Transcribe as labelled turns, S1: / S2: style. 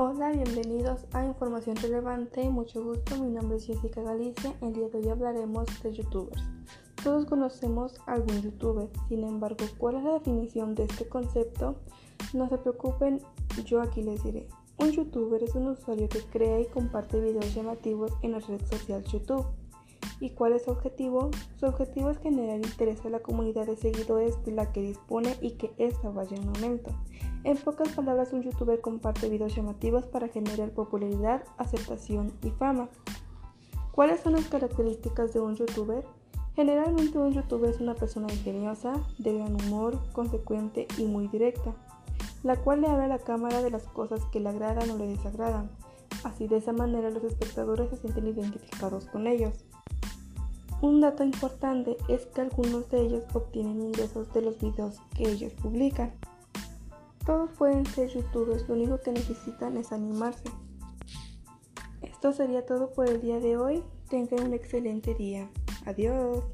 S1: Hola, bienvenidos a Información Relevante. Mucho gusto, mi nombre es Jessica Galicia. El día de hoy hablaremos de youtubers. Todos conocemos a algún youtuber, sin embargo, ¿cuál es la definición de este concepto? No se preocupen, yo aquí les diré. Un youtuber es un usuario que crea y comparte videos llamativos en la red social YouTube. ¿Y cuál es su objetivo? Su objetivo es generar interés a la comunidad de seguidores de la que dispone y que ésta vaya en aumento. En pocas palabras, un youtuber comparte videos llamativos para generar popularidad, aceptación y fama. ¿Cuáles son las características de un youtuber? Generalmente un youtuber es una persona ingeniosa, de gran humor, consecuente y muy directa, la cual le habla a la cámara de las cosas que le agradan o le desagradan. Así de esa manera los espectadores se sienten identificados con ellos. Un dato importante es que algunos de ellos obtienen ingresos de los videos que ellos publican. Todos pueden ser youtubers, lo único que necesitan es animarse. Esto sería todo por el día de hoy. Tengan un excelente día. Adiós.